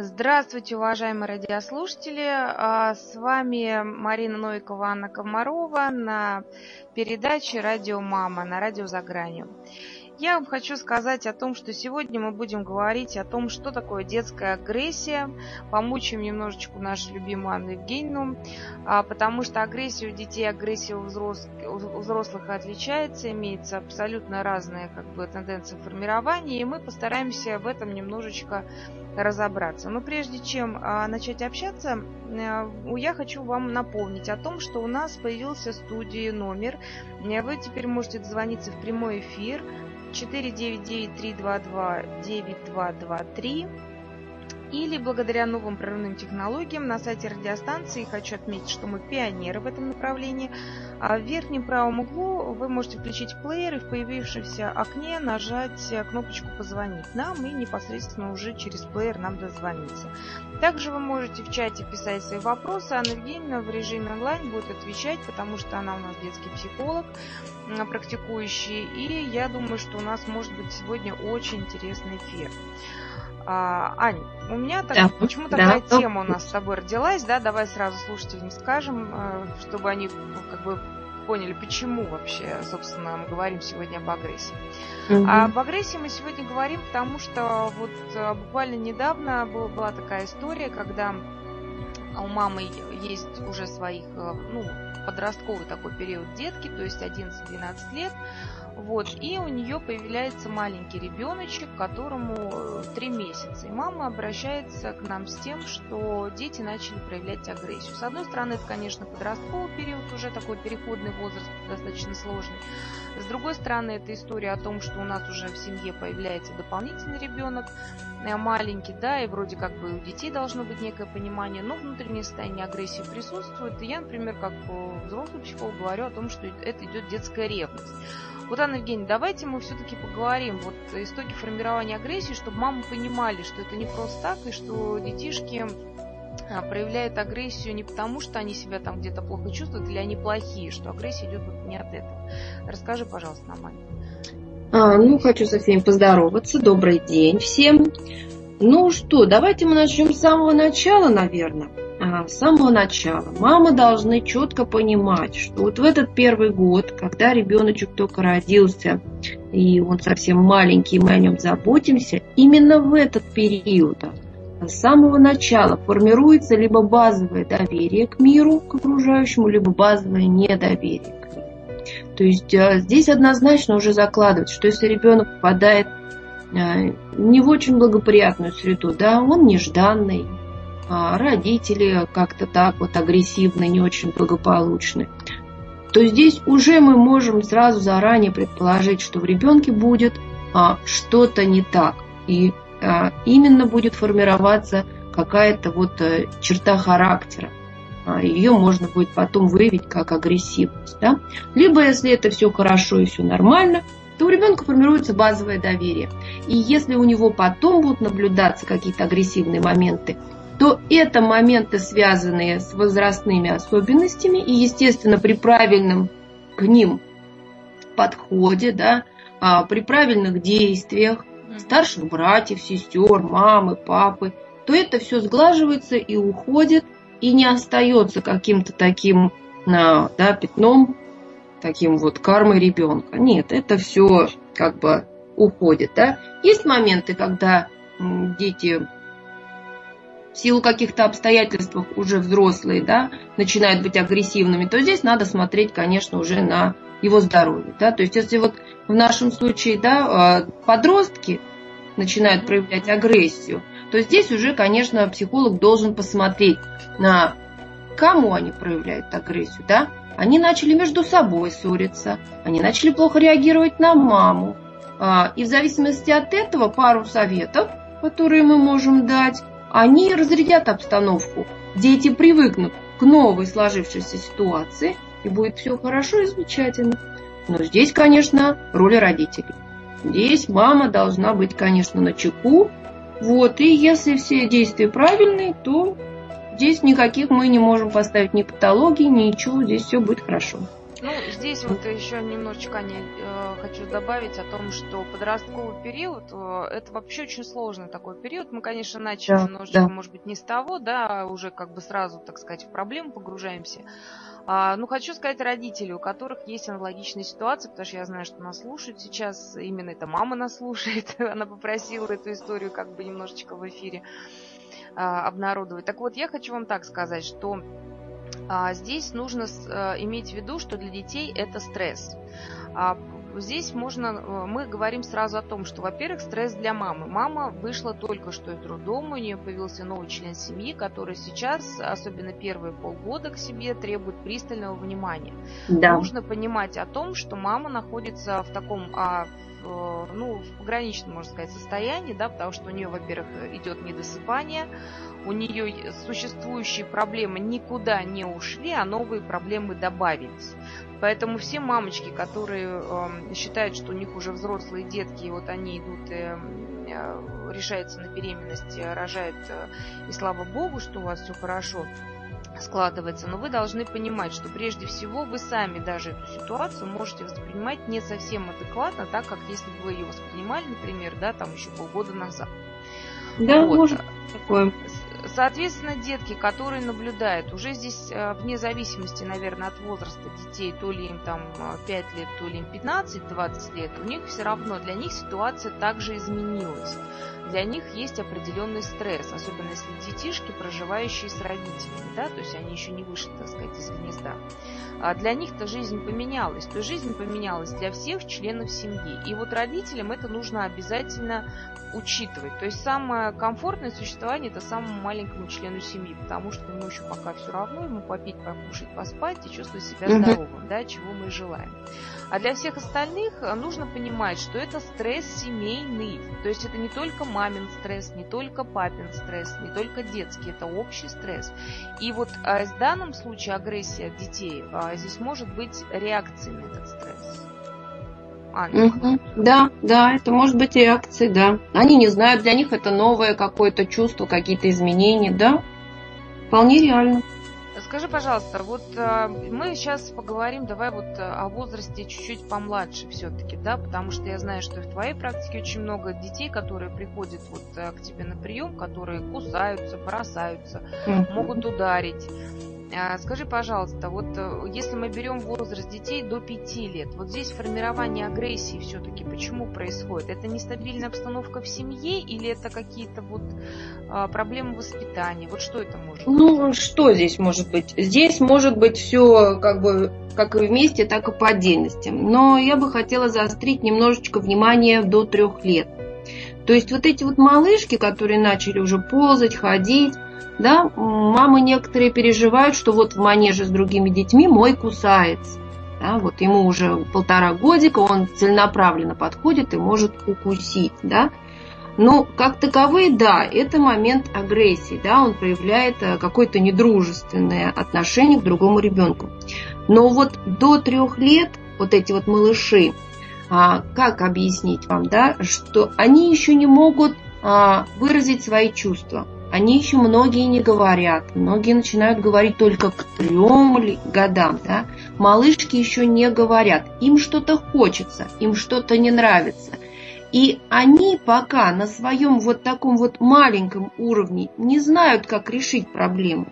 Здравствуйте, уважаемые радиослушатели! А, с вами Марина Новикова, Анна Комарова на передаче «Радио Мама» на радио «За гранью». Я вам хочу сказать о том, что сегодня мы будем говорить о том, что такое детская агрессия. Помучаем немножечко нашу любимую Анну Евгеньевну, а, потому что агрессия у детей, агрессия у взрослых, у взрослых отличается, имеется абсолютно разные как бы, тенденции формирования, и мы постараемся в этом немножечко разобраться. Но прежде чем а, начать общаться, а, я хочу вам напомнить о том, что у нас появился студии номер. Вы теперь можете дозвониться в прямой эфир 499-322-9223 или благодаря новым прорывным технологиям на сайте радиостанции, хочу отметить, что мы пионеры в этом направлении, в верхнем правом углу вы можете включить плеер и в появившемся окне нажать кнопочку «Позвонить нам» и непосредственно уже через плеер нам дозвониться. Также вы можете в чате писать свои вопросы, Анна Евгеньевна в режиме онлайн будет отвечать, потому что она у нас детский психолог, практикующий, и я думаю, что у нас может быть сегодня очень интересный эфир. А, Ань, у меня так, да, почему такая да, тема у нас с тобой родилась, да? Давай сразу слушателям скажем, э, чтобы они ну, как бы поняли, почему вообще, собственно, мы говорим сегодня об агрессии. Угу. А об агрессии мы сегодня говорим, потому что вот э, буквально недавно была, была такая история, когда у мамы есть уже своих, э, ну, подростковый такой период детки, то есть 11-12 лет, вот, и у нее появляется маленький ребеночек, которому 3 э, месяца. И мама обращается к нам с тем, что дети начали проявлять агрессию. С одной стороны, это, конечно, подростковый период, уже такой переходный возраст, достаточно сложный. С другой стороны, это история о том, что у нас уже в семье появляется дополнительный ребенок, э, маленький, да, и вроде как бы у детей должно быть некое понимание, но внутреннее состояние агрессии присутствует. И я, например, как э, взрослый психолог говорю о том, что это идет детская ревность. Вот, Анна Евгеньевна, давайте мы все-таки поговорим вот истоки формирования агрессии, чтобы мамы понимали, что это не просто так, и что детишки а, проявляют агрессию не потому, что они себя там где-то плохо чувствуют, или они плохие, что агрессия идет вот не от этого. Расскажи, пожалуйста, нам, Аня. А, ну, хочу со всеми поздороваться. Добрый день всем. Ну что, давайте мы начнем с самого начала, наверное. А, с самого начала. Мамы должны четко понимать, что вот в этот первый год, когда ребеночек только родился, и он совсем маленький, мы о нем заботимся, именно в этот период, с самого начала формируется либо базовое доверие к миру, к окружающему, либо базовое недоверие к миру. То есть а, здесь однозначно уже закладывается, что если ребенок попадает не в очень благоприятную среду, да, он нежданный, а родители как-то так вот агрессивны, не очень благополучны, то здесь уже мы можем сразу заранее предположить, что в ребенке будет а, что-то не так. И а, именно будет формироваться какая-то вот а, черта характера. А, ее можно будет потом выявить как агрессивность. Да? Либо если это все хорошо и все нормально, то у ребенка формируется базовое доверие. И если у него потом будут наблюдаться какие-то агрессивные моменты, то это моменты, связанные с возрастными особенностями, и, естественно, при правильном к ним подходе, да, а, при правильных действиях старших братьев, сестер, мамы, папы, то это все сглаживается и уходит, и не остается каким-то таким да, пятном таким вот кармой ребенка. Нет, это все как бы уходит. Да? Есть моменты, когда дети в силу каких-то обстоятельств уже взрослые, да, начинают быть агрессивными, то здесь надо смотреть, конечно, уже на его здоровье. Да? То есть, если вот в нашем случае да, а, подростки начинают проявлять агрессию, то здесь уже, конечно, психолог должен посмотреть на кому они проявляют агрессию, да, они начали между собой ссориться, они начали плохо реагировать на маму. А, и в зависимости от этого пару советов, которые мы можем дать, они разрядят обстановку. Дети привыкнут к новой сложившейся ситуации, и будет все хорошо и замечательно. Но здесь, конечно, роль родителей. Здесь мама должна быть, конечно, на чеку. Вот, и если все действия правильные, то Здесь никаких мы не можем поставить ни патологии, ничего, здесь все будет хорошо. Ну, здесь вот еще немножечко не, э, хочу добавить о том, что подростковый период э, это вообще очень сложный такой период. Мы, конечно, начали да, немножечко, да. может быть, не с того, да, уже как бы сразу, так сказать, в проблему погружаемся. А, ну, хочу сказать родителей, у которых есть аналогичная ситуация, потому что я знаю, что нас слушают сейчас, именно эта мама нас слушает, она попросила эту историю как бы немножечко в эфире а, обнародовать. Так вот, я хочу вам так сказать, что а, здесь нужно а, иметь в виду, что для детей это стресс. А, здесь можно, э, мы говорим сразу о том, что, во-первых, стресс для мамы. Мама вышла только что из роддома, у нее появился новый член семьи, который сейчас, особенно первые полгода к себе, требует пристального внимания. Да. Нужно понимать о том, что мама находится в таком а, в, ну, в пограничном, можно сказать, состоянии, да, потому что у нее, во-первых, идет недосыпание, у нее существующие проблемы никуда не ушли, а новые проблемы добавились. Поэтому все мамочки, которые э, считают, что у них уже взрослые детки, и вот они идут, э, э, решаются на беременность, рожают, э, и слава богу, что у вас все хорошо складывается, но вы должны понимать, что прежде всего вы сами даже эту ситуацию можете воспринимать не совсем адекватно, так как если бы вы ее воспринимали, например, да, там еще полгода назад. Да, вот. может такое. Соответственно, детки, которые наблюдают, уже здесь э, вне зависимости, наверное, от возраста детей, то ли им там 5 э, лет, то ли им 15-20 лет, у них все равно, для них ситуация также изменилась. Для них есть определенный стресс, особенно если детишки, проживающие с родителями, да, то есть они еще не вышли, так сказать, из гнезда. А для них-то жизнь поменялась, то есть жизнь поменялась для всех членов семьи. И вот родителям это нужно обязательно учитывать. То есть самое комфортное существование это самому маленькому члену семьи, потому что ему еще пока все равно, ему попить, покушать, поспать и чувствовать себя здоровым, да, чего мы и желаем. А для всех остальных нужно понимать, что это стресс семейный. То есть это не только мамин стресс, не только папин стресс, не только детский, это общий стресс. И вот а, в данном случае агрессия детей а, здесь может быть реакцией на этот стресс. Угу. Да, да, это может быть реакция, да. Они не знают, для них это новое какое-то чувство, какие-то изменения, да. Вполне реально. Скажи, пожалуйста, вот э, мы сейчас поговорим, давай вот э, о возрасте чуть-чуть помладше все-таки, да, потому что я знаю, что в твоей практике очень много детей, которые приходят вот э, к тебе на прием, которые кусаются, бросаются, mm-hmm. могут ударить. А, скажи, пожалуйста, вот э, если мы берем возраст детей до 5 лет, вот здесь формирование агрессии все-таки почему происходит? Это нестабильная обстановка в семье или это какие-то вот а, проблемы воспитания? Вот что это может быть? Ну, что здесь может быть? Здесь может быть все как бы как и вместе, так и по отдельности. Но я бы хотела заострить немножечко внимание до трех лет. То есть вот эти вот малышки, которые начали уже ползать, ходить, да, мамы некоторые переживают, что вот в манеже с другими детьми мой кусается. Да, вот ему уже полтора годика, он целенаправленно подходит и может укусить, да. Но как таковые, да, это момент агрессии, да, он проявляет э, какое-то недружественное отношение к другому ребенку. Но вот до трех лет вот эти вот малыши, а, как объяснить вам, да, что они еще не могут а, выразить свои чувства. Они еще многие не говорят, многие начинают говорить только к трем годам. Да? Малышки еще не говорят, им что-то хочется, им что-то не нравится. И они пока на своем вот таком вот маленьком уровне не знают, как решить проблему.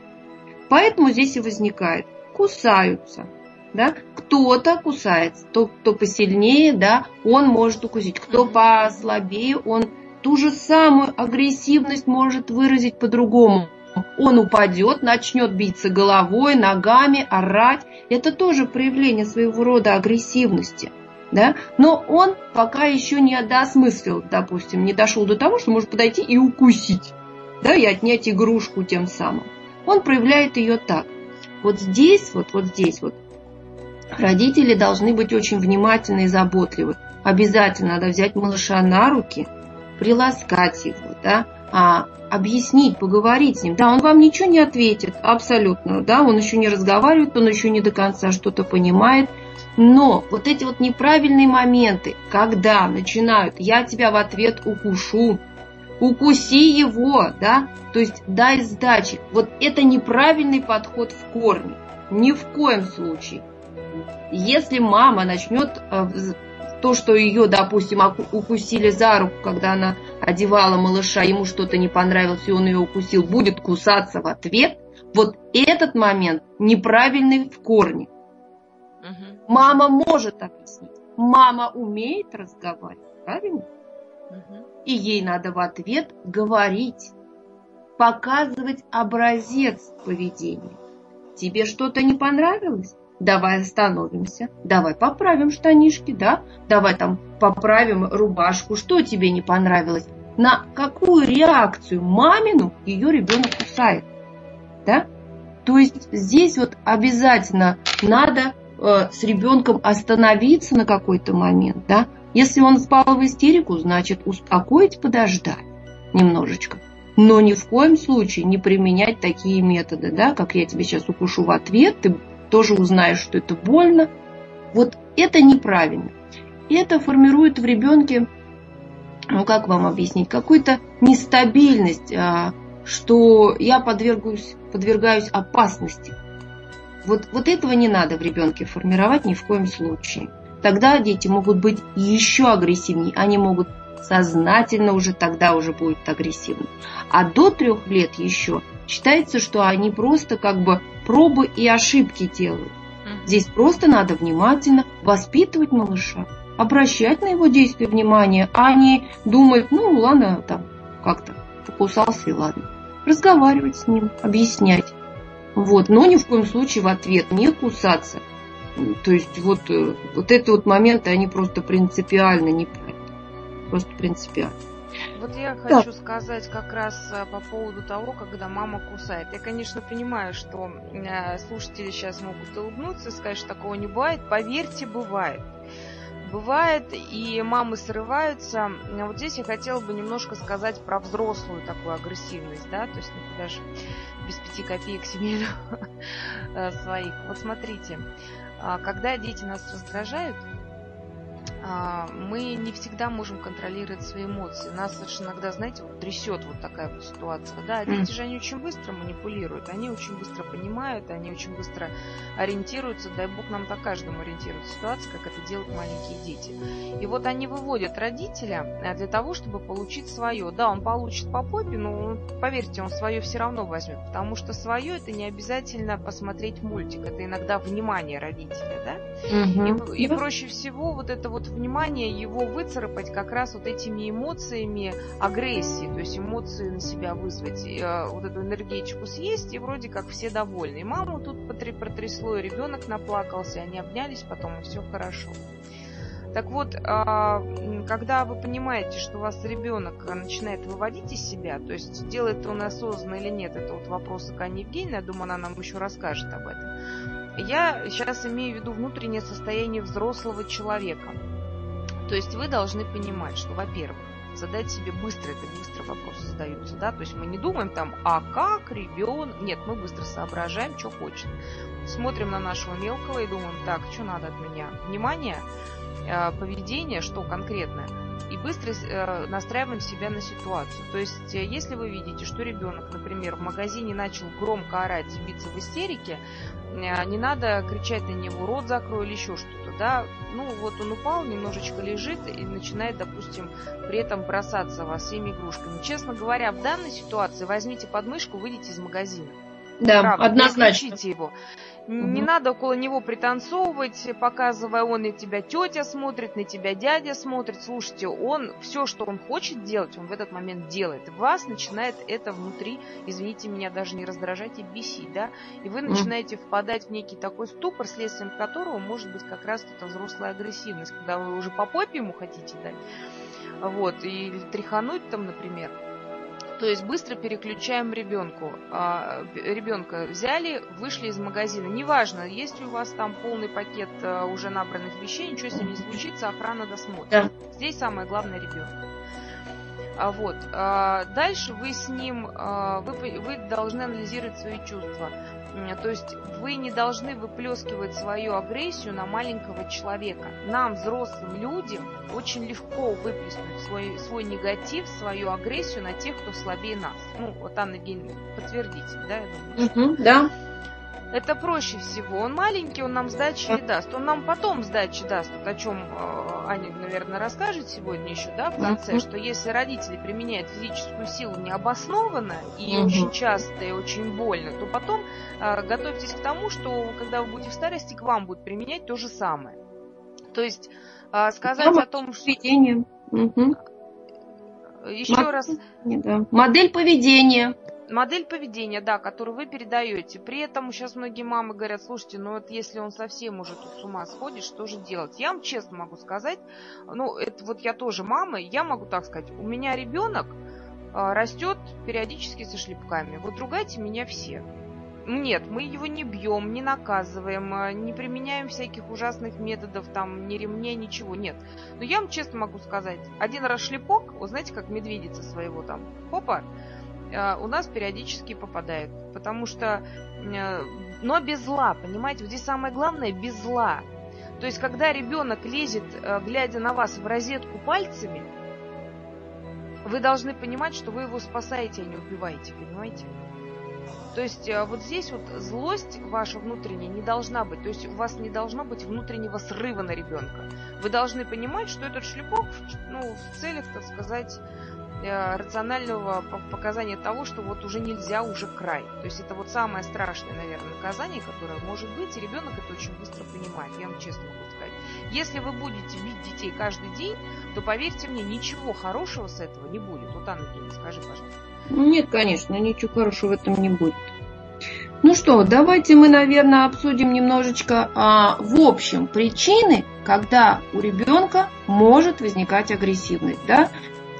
Поэтому здесь и возникает. Кусаются. Да? Кто-то кусается, кто, кто посильнее, да, он может укусить. Кто послабее, он ту же самую агрессивность может выразить по-другому. Он упадет, начнет биться головой, ногами, орать. Это тоже проявление своего рода агрессивности. Да? Но он пока еще не досмыслил, допустим, не дошел до того, что может подойти и укусить, да, и отнять игрушку тем самым. Он проявляет ее так. Вот здесь, вот, вот здесь вот, родители должны быть очень внимательны и заботливы. Обязательно надо взять малыша на руки – приласкать его, да, а, объяснить, поговорить с ним. Да, он вам ничего не ответит, абсолютно, да, он еще не разговаривает, он еще не до конца что-то понимает, но вот эти вот неправильные моменты, когда начинают «я тебя в ответ укушу», «укуси его», да, то есть дай сдачи, вот это неправильный подход в корне, ни в коем случае. Если мама начнет э, то, что ее, допустим, укусили за руку, когда она одевала малыша, ему что-то не понравилось, и он ее укусил, будет кусаться в ответ, вот этот момент неправильный в корне. Угу. Мама может объяснить. Мама умеет разговаривать, правильно? Угу. И ей надо в ответ говорить, показывать образец поведения. Тебе что-то не понравилось? Давай остановимся, давай поправим штанишки, да? Давай там поправим рубашку, что тебе не понравилось? На какую реакцию мамину ее ребенок кусает? Да? То есть здесь вот обязательно надо э, с ребенком остановиться на какой-то момент, да? Если он спал в истерику, значит успокоить, подождать немножечко. Но ни в коем случае не применять такие методы, да, как я тебе сейчас укушу в ответ, ты тоже узнаешь, что это больно. Вот это неправильно. Это формирует в ребенке, ну как вам объяснить, какую-то нестабильность, а, что я подвергаюсь, подвергаюсь опасности. Вот, вот этого не надо в ребенке формировать ни в коем случае. Тогда дети могут быть еще агрессивнее, они могут сознательно уже тогда уже будут агрессивны. А до трех лет еще считается, что они просто как бы пробы и ошибки делают. Здесь просто надо внимательно воспитывать малыша, обращать на его действия внимание, а не думать, ну ладно, там как-то покусался и ладно. Разговаривать с ним, объяснять. Вот, но ни в коем случае в ответ не кусаться. То есть вот, э, вот это вот моменты, они просто принципиально неправильные. Просто принципиально. Вот я хочу да. сказать как раз э, по поводу того, когда мама кусает. Я, конечно, понимаю, что э, слушатели сейчас могут улыбнуться и сказать, что такого не бывает. Поверьте, бывает. Бывает, и мамы срываются. Вот здесь я хотела бы немножко сказать про взрослую такую агрессивность, да, то есть ну, даже без пяти копеек семейных э, своих. Вот смотрите, а, когда дети нас раздражают, а, мы не всегда можем контролировать свои эмоции. Нас лишь иногда, знаете, вот трясет вот такая вот ситуация. Да, дети же они очень быстро манипулируют, они очень быстро понимают, они очень быстро ориентируются. Дай бог нам так каждому ориентируется ситуация, как это делают маленькие дети. И вот они выводят родителя э, для того, чтобы получить свое. Да, он получит по попе, но поверьте, он свое все равно возьмет, потому что свое это не обязательно посмотреть мультик, это иногда внимание родителя, да. Угу. И, и проще всего вот это вот внимание его выцарапать как раз вот этими эмоциями агрессии, то есть эмоции на себя вызвать, э, вот эту энергетику съесть, и вроде как все довольны. И маму тут протрясло, и ребенок наплакался, они обнялись потом, и все хорошо. Так вот, а, когда вы понимаете, что у вас ребенок начинает выводить из себя, то есть делает он осознанно или нет, это вот вопрос к Анне Евгеньевне, я думаю, она нам еще расскажет об этом. Я сейчас имею в виду внутреннее состояние взрослого человека. То есть вы должны понимать, что, во-первых, задать себе быстро, это быстро вопросы задаются, да, то есть мы не думаем там, а как ребенок, нет, мы быстро соображаем, что хочет. Смотрим на нашего мелкого и думаем, так, что надо от меня? Внимание, э, поведение, что конкретное – и быстро э, настраиваем себя на ситуацию. То есть, э, если вы видите, что ребенок, например, в магазине начал громко орать и биться в истерике, не надо кричать на него «рот закрой» или еще что-то, да, ну вот он упал, немножечко лежит и начинает, допустим, при этом бросаться вас всеми игрушками. Честно говоря, в данной ситуации возьмите подмышку, выйдите из магазина. Да, Правда, однозначно. его. Не надо около него пританцовывать, показывая, он на тебя тетя смотрит, на тебя дядя смотрит. Слушайте, он все, что он хочет делать, он в этот момент делает. Вас начинает это внутри, извините меня, даже не раздражать и бесить, да? И вы начинаете впадать в некий такой ступор, следствием которого может быть как раз эта взрослая агрессивность, когда вы уже по попе ему хотите дать. Вот, или тряхануть там, например. То есть быстро переключаем ребенку. А, ребенка взяли, вышли из магазина. Неважно, есть ли у вас там полный пакет а, уже набранных вещей, ничего с ним не случится, охрана досмотрит. Да. Здесь самое главное ребенок. А вот. А, дальше вы с ним, вы, вы должны анализировать свои чувства. То есть вы не должны выплескивать свою агрессию на маленького человека. Нам, взрослым людям, очень легко выплеснуть свой, свой негатив, свою агрессию на тех, кто слабее нас. Ну, вот Анна Евгеньевна, подтвердите, да, я думаю? Угу, да. Это проще всего. Он маленький, он нам сдачи не даст. Он нам потом сдачи даст. Вот о чем э, Аня, наверное, расскажет сегодня еще, да, в конце, что если родители применяют физическую силу необоснованно и очень часто и очень больно, то потом э, готовьтесь к тому, что когда вы будете в старости, к вам будут применять то же самое. То есть э, сказать Дома о том, что... Угу. Еще Модель, раз. Да. Модель поведения модель поведения, да, которую вы передаете. При этом сейчас многие мамы говорят, слушайте, ну вот если он совсем уже тут с ума сходит, что же делать? Я вам честно могу сказать, ну это вот я тоже мама, я могу так сказать, у меня ребенок а, растет периодически со шлепками. Вот ругайте меня все. Нет, мы его не бьем, не наказываем, а, не применяем всяких ужасных методов, там, ни ремней, ничего, нет. Но я вам честно могу сказать, один раз шлепок, вы знаете, как медведица своего там, хопа, у нас периодически попадает. Потому что... Э, но без зла, понимаете? Вот здесь самое главное без зла. То есть, когда ребенок лезет, э, глядя на вас в розетку пальцами, вы должны понимать, что вы его спасаете, а не убиваете, понимаете? То есть вот здесь вот злость ваша внутренняя не должна быть. То есть у вас не должно быть внутреннего срыва на ребенка. Вы должны понимать, что этот шлепок ну, в целях, так сказать, Э, рационального показания того, что вот уже нельзя, уже край. То есть это вот самое страшное, наверное, наказание, которое может быть, и ребенок это очень быстро понимает, я вам честно могу сказать. Если вы будете бить детей каждый день, то, поверьте мне, ничего хорошего с этого не будет. Вот, Анна Евгеньевна, скажи, пожалуйста. Ну, нет, конечно, ничего хорошего в этом не будет. Ну что, давайте мы, наверное, обсудим немножечко а, в общем причины, когда у ребенка может возникать агрессивность. Да?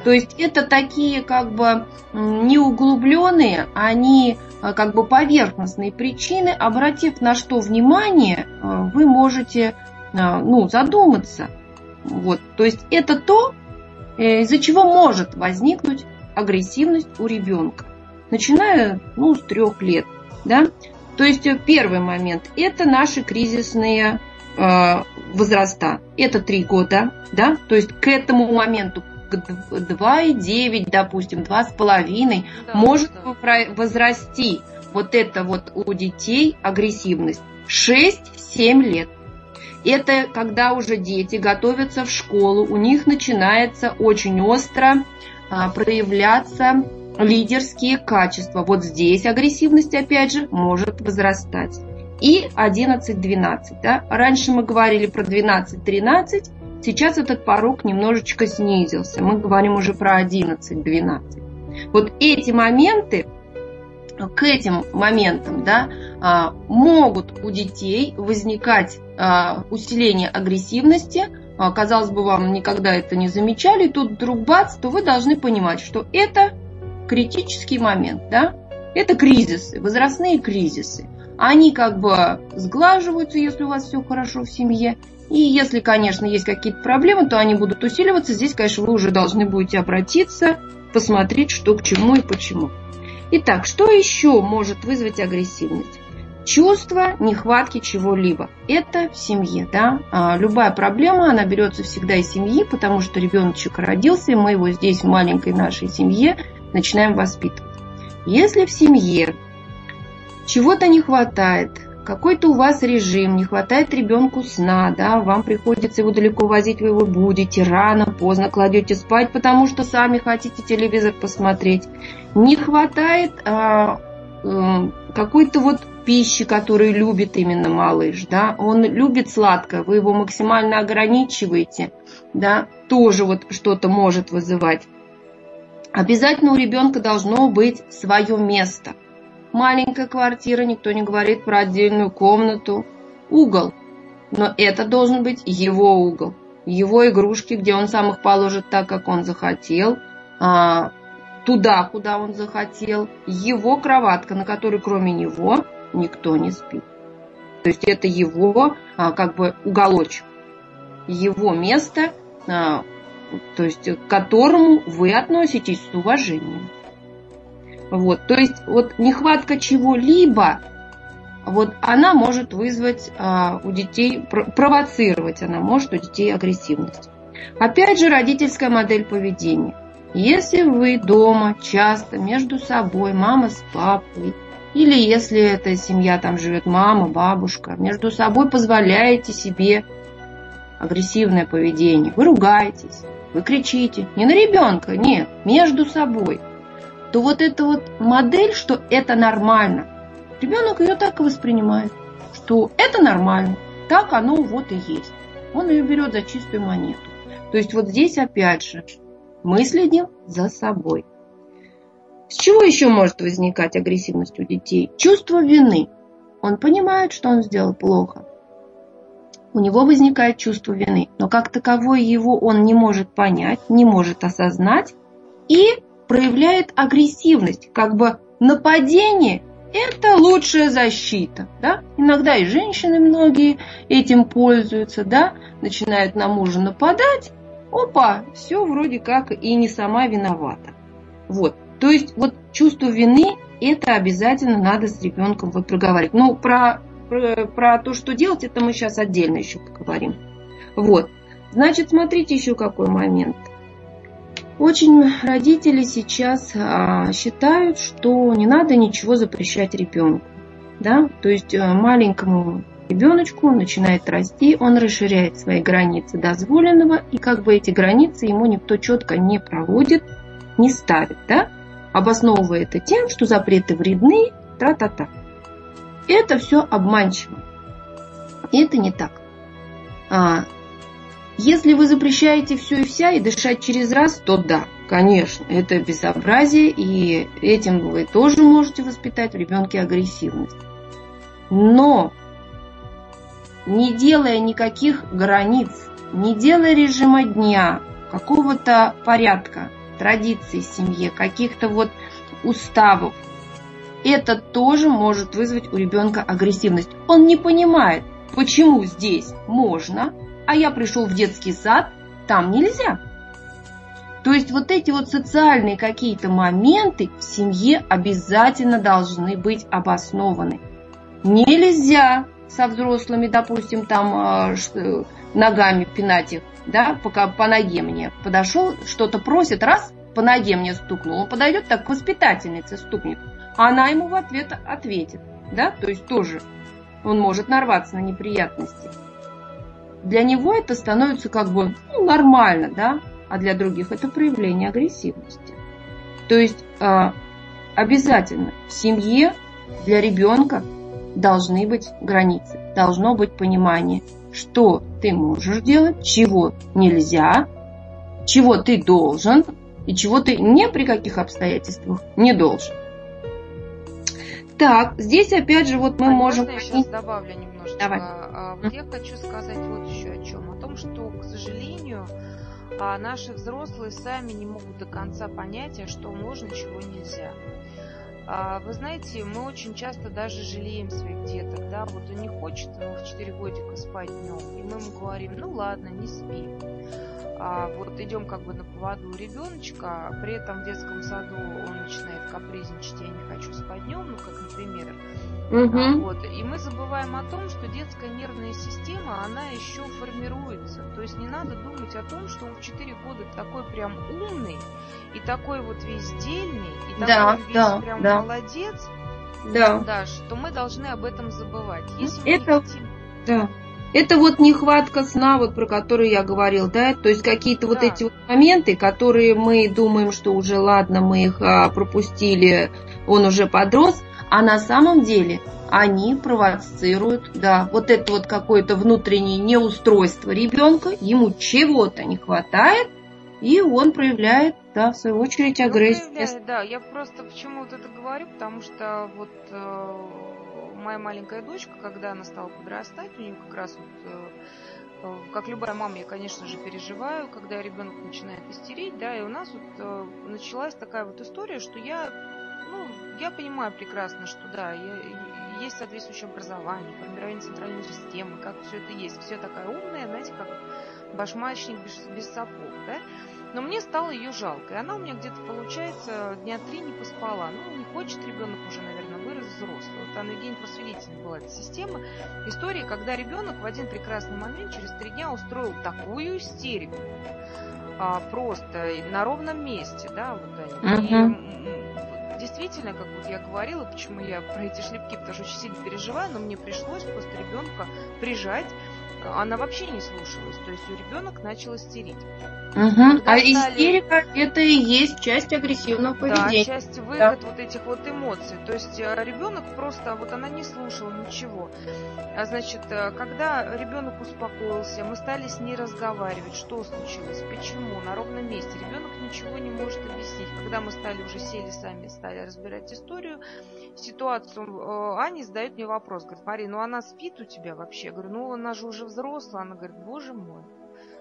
То есть это такие как бы неуглубленные, они э, как бы поверхностные причины, обратив на что внимание, э, вы можете э, ну, задуматься. Вот. То есть это то, из-за чего может возникнуть агрессивность у ребенка, начиная ну, с трех лет. Да? То есть первый момент – это наши кризисные э, возраста. Это три года, да? то есть к этому моменту 2,9, допустим, 2,5 да, может да. возрасти вот это вот у детей агрессивность 6-7 лет. Это когда уже дети готовятся в школу, у них начинается очень остро а, проявляться лидерские качества. Вот здесь агрессивность, опять же, может возрастать. И 11-12. Да? Раньше мы говорили про 12-13, Сейчас этот порог немножечко снизился. Мы говорим уже про 11-12. Вот эти моменты, к этим моментам да, а, могут у детей возникать а, усиление агрессивности. А, казалось бы, вам никогда это не замечали. Тут вдруг бац, то вы должны понимать, что это критический момент. Да? Это кризисы, возрастные кризисы. Они как бы сглаживаются, если у вас все хорошо в семье, и если, конечно, есть какие-то проблемы, то они будут усиливаться. Здесь, конечно, вы уже должны будете обратиться, посмотреть, что к чему и почему. Итак, что еще может вызвать агрессивность? Чувство нехватки чего-либо. Это в семье. Да? А любая проблема, она берется всегда из семьи, потому что ребеночек родился, и мы его здесь, в маленькой нашей семье, начинаем воспитывать. Если в семье чего-то не хватает, какой-то у вас режим, не хватает ребенку сна, да, вам приходится его далеко возить, вы его будете, рано, поздно кладете спать, потому что сами хотите телевизор посмотреть. Не хватает а, а, какой-то вот пищи, которую любит именно малыш, да, он любит сладкое, вы его максимально ограничиваете, да, тоже вот что-то может вызывать. Обязательно у ребенка должно быть свое место – маленькая квартира, никто не говорит про отдельную комнату. Угол. Но это должен быть его угол. Его игрушки, где он сам их положит так, как он захотел. А, туда, куда он захотел. Его кроватка, на которой кроме него никто не спит. То есть это его а, как бы уголочек. Его место, а, то есть к которому вы относитесь с уважением. Вот, то есть вот нехватка чего-либо, вот она может вызвать а, у детей, провоцировать она может у детей агрессивность. Опять же, родительская модель поведения. Если вы дома часто между собой, мама с папой, или если эта семья, там живет мама, бабушка, между собой позволяете себе агрессивное поведение. Вы ругаетесь, вы кричите. Не на ребенка, нет, между собой. То вот эта вот модель, что это нормально, ребенок ее так и воспринимает, что это нормально, так оно вот и есть. Он ее берет за чистую монету. То есть вот здесь опять же мы следим за собой. С чего еще может возникать агрессивность у детей? Чувство вины. Он понимает, что он сделал плохо. У него возникает чувство вины, но как таковое его он не может понять, не может осознать и проявляет агрессивность. Как бы нападение – это лучшая защита. Да? Иногда и женщины многие этим пользуются, да? начинают на мужа нападать, опа, все вроде как и не сама виновата. Вот. То есть вот чувство вины это обязательно надо с ребенком вот проговорить. Ну, про, про, про то, что делать, это мы сейчас отдельно еще поговорим. Вот. Значит, смотрите еще какой момент. Очень родители сейчас а, считают, что не надо ничего запрещать ребенку. Да? То есть а, маленькому ребеночку начинает расти, он расширяет свои границы дозволенного, и как бы эти границы ему никто четко не проводит, не ставит. Да? обосновывая это тем, что запреты вредны, та-та-та. Это все обманчиво. И это не так. А, если вы запрещаете все и вся и дышать через раз, то да, конечно, это безобразие, и этим вы тоже можете воспитать в ребенке агрессивность. Но не делая никаких границ, не делая режима дня, какого-то порядка, традиций в семье, каких-то вот уставов. Это тоже может вызвать у ребенка агрессивность. Он не понимает, почему здесь можно, а я пришел в детский сад, там нельзя. То есть вот эти вот социальные какие-то моменты в семье обязательно должны быть обоснованы. Нельзя со взрослыми, допустим, там а, ногами пинать их да, пока по ноге мне подошел, что-то просит, раз, по ноге мне стукнул, он подойдет так к воспитательнице стукнет, а она ему в ответ ответит, да, то есть тоже он может нарваться на неприятности. Для него это становится как бы ну, нормально, да, а для других это проявление агрессивности. То есть э, обязательно в семье для ребенка должны быть границы, должно быть понимание, что ты можешь делать, чего нельзя, чего ты должен и чего ты ни при каких обстоятельствах не должен. Так, здесь опять же вот мы а можем... я сейчас добавлю немножечко. Давай. А, вот я хочу сказать вот еще о чем. О том, что, к сожалению, а, наши взрослые сами не могут до конца понять, а что можно, чего нельзя. А, вы знаете, мы очень часто даже жалеем своих деток, да, вот он не хочет ему в 4 годика спать днем, и мы ему говорим, ну ладно, не спи. А вот идем как бы на поводу ребеночка, при этом в детском саду он начинает капризничать, я не хочу спать днем, ну как, например, Угу. Вот. И мы забываем о том, что детская нервная система, она еще формируется. То есть не надо думать о том, что он в 4 года такой прям умный, и такой вот весь дельный, и такой да, весь да, прям да. молодец, да. да, что мы должны об этом забывать. Если это, хотим... да. Это вот нехватка сна, вот про который я говорил, да, то есть какие-то да. вот эти вот моменты, которые мы думаем, что уже ладно, мы их а, пропустили, он уже подрос, а на самом деле они провоцируют, да, вот это вот какое-то внутреннее неустройство ребенка, ему чего-то не хватает, и он проявляет, да, в свою очередь, ну, агрессию. Ну, да, я просто почему вот это говорю, потому что вот э, моя маленькая дочка, когда она стала подрастать, у нее как раз вот э, как любая мама, я, конечно же, переживаю, когда ребенок начинает истерить, да, и у нас вот э, началась такая вот история, что я ну, я понимаю прекрасно, что да, я, есть соответствующее образование, формирование центральной системы, как все это есть. Все такая умная, знаете, как башмачник без, без сапог, да? Но мне стало ее жалко. И она у меня где-то, получается, дня три не поспала. Ну, не хочет ребенок уже, наверное, взрослый. Вот Анна Евгения просвидетельной была эта система. История, когда ребенок в один прекрасный момент, через три дня, устроил такую истерику. А, просто на ровном месте, да, вот они. Uh-huh. И действительно, как вот я говорила, почему я про эти шлепки, потому что очень сильно переживаю, но мне пришлось просто ребенка прижать, она вообще не слушалась, то есть у ребенок начал истерить. Угу. А стали... истерика это и есть часть агрессивного поведения. Да, часть выход да. вот этих вот эмоций. То есть э, ребенок просто, вот она не слушала ничего. А значит, э, когда ребенок успокоился, мы стали с ней разговаривать, что случилось, почему, на ровном месте. Ребенок ничего не может объяснить. Когда мы стали уже сели сами, стали разбирать историю, ситуацию, э, Аня задает мне вопрос, говорит, Мария, ну она спит у тебя вообще? Я говорю, ну она же уже взрослая. Она говорит, боже мой,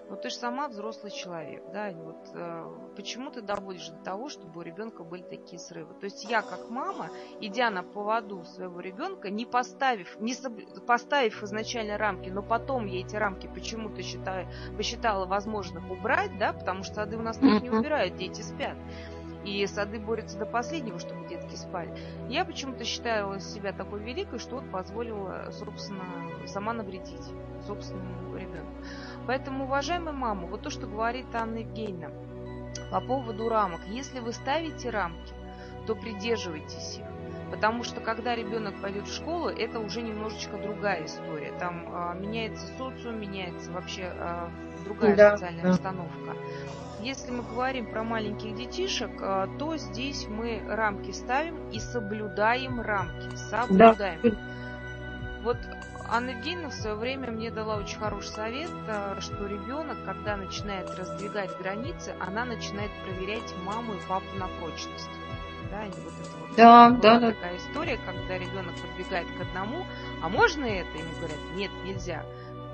ну ты же сама взрослый человек, да, и вот э, почему ты доводишь до того, чтобы у ребенка были такие срывы? То есть я как мама, идя на поводу своего ребенка, не поставив, не соб... поставив изначально рамки, но потом я эти рамки почему-то считаю, посчитала возможным убрать, да, потому что сады у нас mm-hmm. не убирают, дети спят. И сады борются до последнего, чтобы детки спали. Я почему-то считала себя такой великой, что вот позволила, собственно, сама навредить собственному ребенку. Поэтому, уважаемая мама, вот то, что говорит Анна Евгеньевна по поводу рамок. Если вы ставите рамки, то придерживайтесь их. Потому что когда ребенок пойдет в школу, это уже немножечко другая история. Там а, меняется социум, меняется вообще а, другая да, социальная да. обстановка. Если мы говорим про маленьких детишек, а, то здесь мы рамки ставим и соблюдаем рамки. Соблюдаем. Да. Вот Анна Евгеньевна в свое время мне дала очень хороший совет, а, что ребенок, когда начинает раздвигать границы, она начинает проверять маму и папу на прочность. Да, и вот это вот да, да, да. такая история, когда ребенок подбегает к одному, а можно это? Ему говорят, нет, нельзя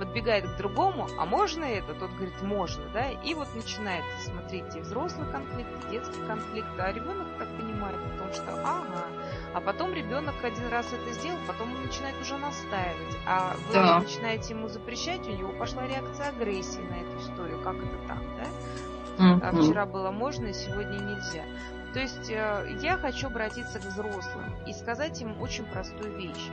подбегает к другому, а можно это? Тот говорит, можно, да? И вот начинается смотреть и взрослый конфликт, детский конфликт, а ребенок так понимает о том, что ага, а потом ребенок один раз это сделал, потом он начинает уже настаивать, а вы да. начинаете ему запрещать, у него пошла реакция агрессии на эту историю, как это так, да? Mm-hmm. А вчера было можно, сегодня нельзя. То есть э, я хочу обратиться к взрослым и сказать им очень простую вещь.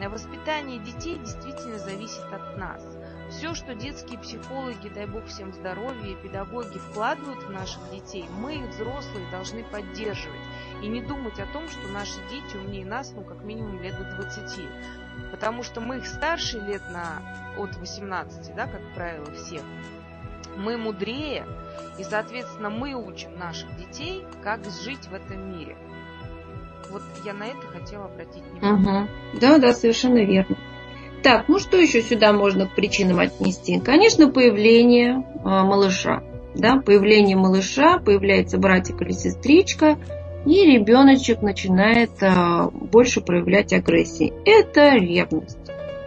Воспитание детей действительно зависит от нас. Все, что детские психологи, дай бог всем здоровья, педагоги вкладывают в наших детей, мы, их взрослые, должны поддерживать. И не думать о том, что наши дети умнее нас, ну, как минимум, лет до 20. Потому что мы их старше лет на от 18, да, как правило, всех. Мы мудрее, и, соответственно, мы учим наших детей, как жить в этом мире. Вот я на это хотела обратить внимание. Угу. Да, да, совершенно верно. Так, ну что еще сюда можно к причинам отнести? Конечно, появление э, малыша. Да, появление малыша, появляется братик или сестричка, и ребеночек начинает э, больше проявлять агрессии. Это ревность.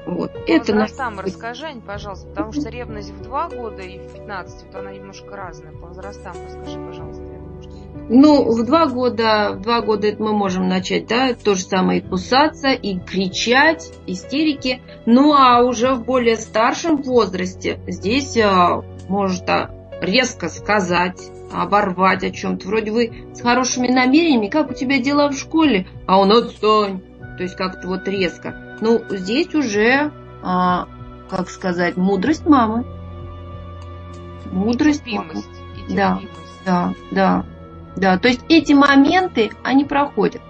Вот. По это возрастам на... расскажи, Ань, пожалуйста, потому что ревность в 2 года и в 15, вот она немножко разная. По возрастам расскажи, пожалуйста. Ну, в два года, в два года это мы можем начать, да, то же самое и кусаться, и кричать, истерики. Ну, а уже в более старшем возрасте здесь а, может а, резко сказать, оборвать о чем-то. Вроде вы с хорошими намерениями, как у тебя дела в школе, а он отстань. То есть как-то вот резко. Ну, здесь уже, а, как сказать, мудрость мамы. Мудрость мамы. Да, да, да. Да, то есть эти моменты, они проходят.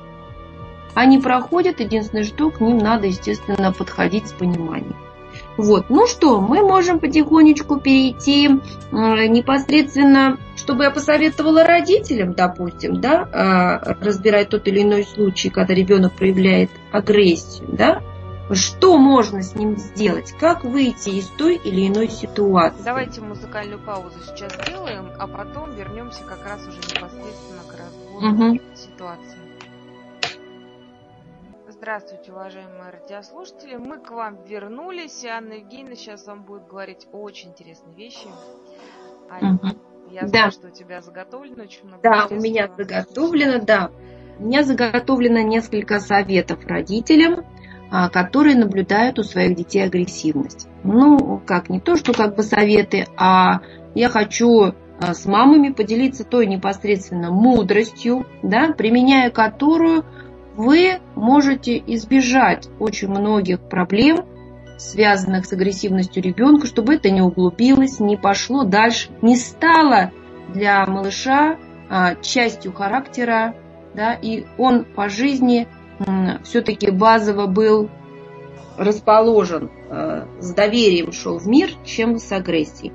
Они проходят, единственное, что к ним надо, естественно, подходить с пониманием. Вот, ну что, мы можем потихонечку перейти э, непосредственно, чтобы я посоветовала родителям, допустим, да, э, разбирать тот или иной случай, когда ребенок проявляет агрессию, да, что можно с ним сделать? Как выйти из той или иной ситуации? Давайте музыкальную паузу сейчас сделаем, а потом вернемся как раз уже непосредственно к разбору угу. ситуации. Здравствуйте, уважаемые радиослушатели. Мы к вам вернулись, и Анна Евгеньевна сейчас вам будет говорить очень интересные вещи. Аня, угу. я знаю, да. что у тебя заготовлено очень много. Да, у меня заготовлено, да. У меня заготовлено несколько советов родителям, которые наблюдают у своих детей агрессивность. Ну, как не то, что как бы советы, а я хочу а, с мамами поделиться той непосредственно мудростью, да, применяя которую вы можете избежать очень многих проблем, связанных с агрессивностью ребенка, чтобы это не углубилось, не пошло дальше, не стало для малыша а, частью характера да, и он по жизни все-таки базово был расположен, э, с доверием шел в мир, чем с агрессией.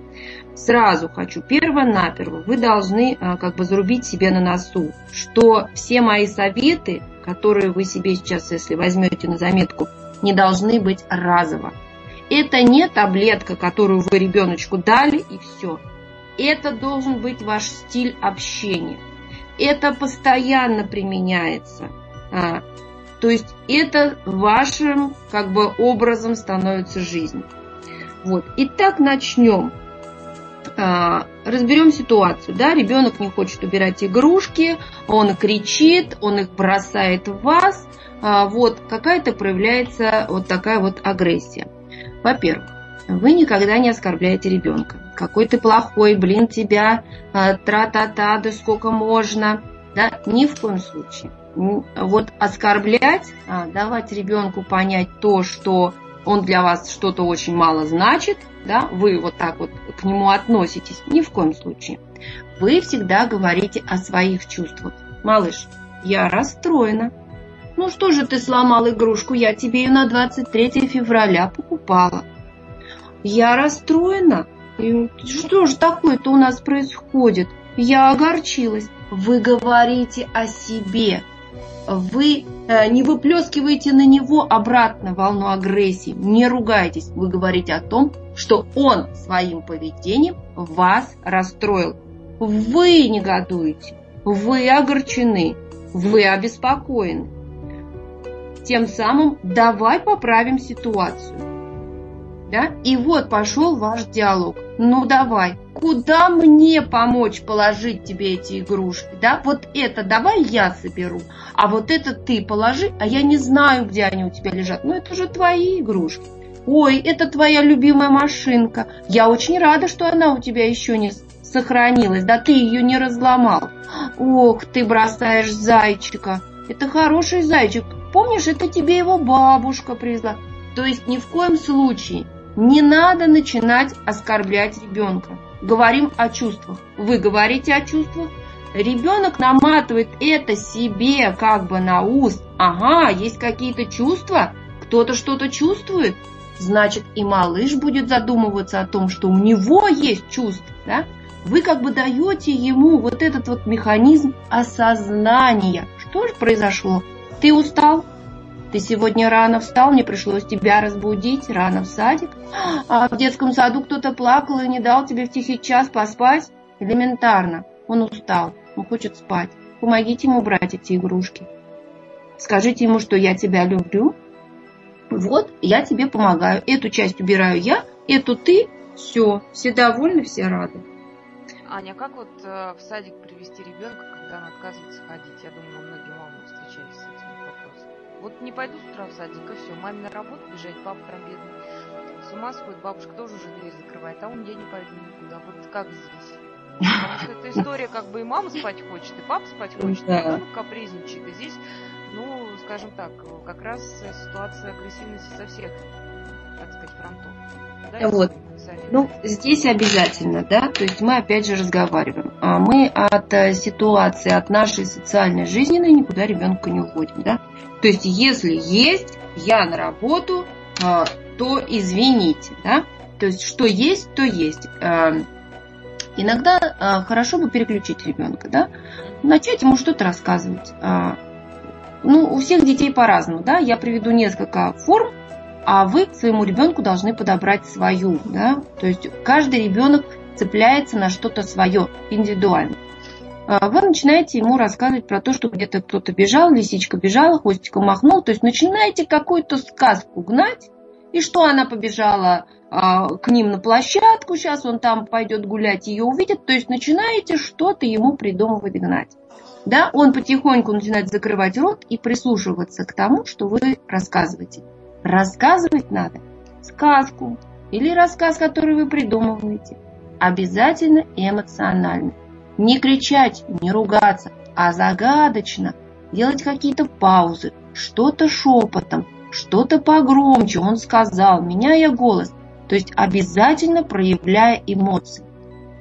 Сразу хочу, перво-наперво, вы должны э, как бы зарубить себе на носу, что все мои советы, которые вы себе сейчас, если возьмете на заметку, не должны быть разово. Это не таблетка, которую вы ребеночку дали и все. Это должен быть ваш стиль общения. Это постоянно применяется. То есть это вашим как бы образом становится жизнь. Вот. Итак, начнем. А, разберем ситуацию. Да? Ребенок не хочет убирать игрушки, он кричит, он их бросает в вас. А, вот какая-то проявляется вот такая вот агрессия. Во-первых, вы никогда не оскорбляете ребенка. Какой ты плохой, блин, тебя, а, тра-та-та, да сколько можно. Да? Ни в коем случае вот оскорблять, а, давать ребенку понять то, что он для вас что-то очень мало значит, да, вы вот так вот к нему относитесь, ни в коем случае. Вы всегда говорите о своих чувствах. Малыш, я расстроена. Ну что же ты сломал игрушку, я тебе ее на 23 февраля покупала. Я расстроена. Что же такое-то у нас происходит? Я огорчилась. Вы говорите о себе вы э, не выплескиваете на него обратно волну агрессии, не ругайтесь, вы говорите о том, что он своим поведением вас расстроил. Вы негодуете, вы огорчены, вы обеспокоены. Тем самым давай поправим ситуацию да? И вот пошел ваш диалог. Ну давай, куда мне помочь положить тебе эти игрушки, да? Вот это давай я соберу, а вот это ты положи, а я не знаю, где они у тебя лежат. Ну это же твои игрушки. Ой, это твоя любимая машинка. Я очень рада, что она у тебя еще не сохранилась, да ты ее не разломал. Ох, ты бросаешь зайчика. Это хороший зайчик. Помнишь, это тебе его бабушка привезла. То есть ни в коем случае не надо начинать оскорблять ребенка. Говорим о чувствах. Вы говорите о чувствах. Ребенок наматывает это себе как бы на уст. Ага, есть какие-то чувства, кто-то что-то чувствует. Значит, и малыш будет задумываться о том, что у него есть чувства. Да? Вы как бы даете ему вот этот вот механизм осознания. Что же произошло? Ты устал? Ты сегодня рано встал, мне пришлось тебя разбудить, рано в садик. А в детском саду кто-то плакал и не дал тебе в тихий час поспать. Элементарно. Он устал, он хочет спать. Помогите ему брать эти игрушки. Скажите ему, что я тебя люблю. Вот, я тебе помогаю. Эту часть убираю я, эту ты. Все, все довольны, все рады. Аня, как вот э, в садик привести ребенка, когда он отказывается ходить? Я думаю, многие мамы Вот не пойду с утра в садик, и все. Маме на работу бежать, папа там бедный. С ума сходит, бабушка тоже уже дверь закрывает, а он я не пойду никуда. Вот как здесь? Потому что эта история, как бы и мама спать хочет, и папа спать хочет, да. и ребенок капризничает. И здесь, ну, скажем так, как раз ситуация агрессивности со всех, так сказать, фронтов. Да, вот. Ну, здесь обязательно, да, то есть мы опять же разговариваем. А мы от э, ситуации, от нашей социальной жизни никуда ребенка не уходим, да. То есть, если есть, я на работу, а, то извините, да. То есть, что есть, то есть. А, иногда а, хорошо бы переключить ребенка, да, начать ему что-то рассказывать. Ну, у всех детей по-разному, да. Я приведу несколько форм, а вы своему ребенку должны подобрать свою, да. То есть, каждый ребенок цепляется на что-то свое индивидуально. А, вы начинаете ему рассказывать про то, что где-то кто-то бежал, лисичка бежала, хвостиком махнул. То есть начинаете какую-то сказку гнать, и что она побежала а, к ним на площадку, сейчас он там пойдет гулять, ее увидит. То есть начинаете что-то ему придумывать, гнать. Да, он потихоньку начинает закрывать рот и прислушиваться к тому, что вы рассказываете. Рассказывать надо сказку или рассказ, который вы придумываете. Обязательно эмоционально. Не кричать, не ругаться, а загадочно делать какие-то паузы, что-то шепотом, что-то погромче он сказал, меняя голос. То есть обязательно проявляя эмоции.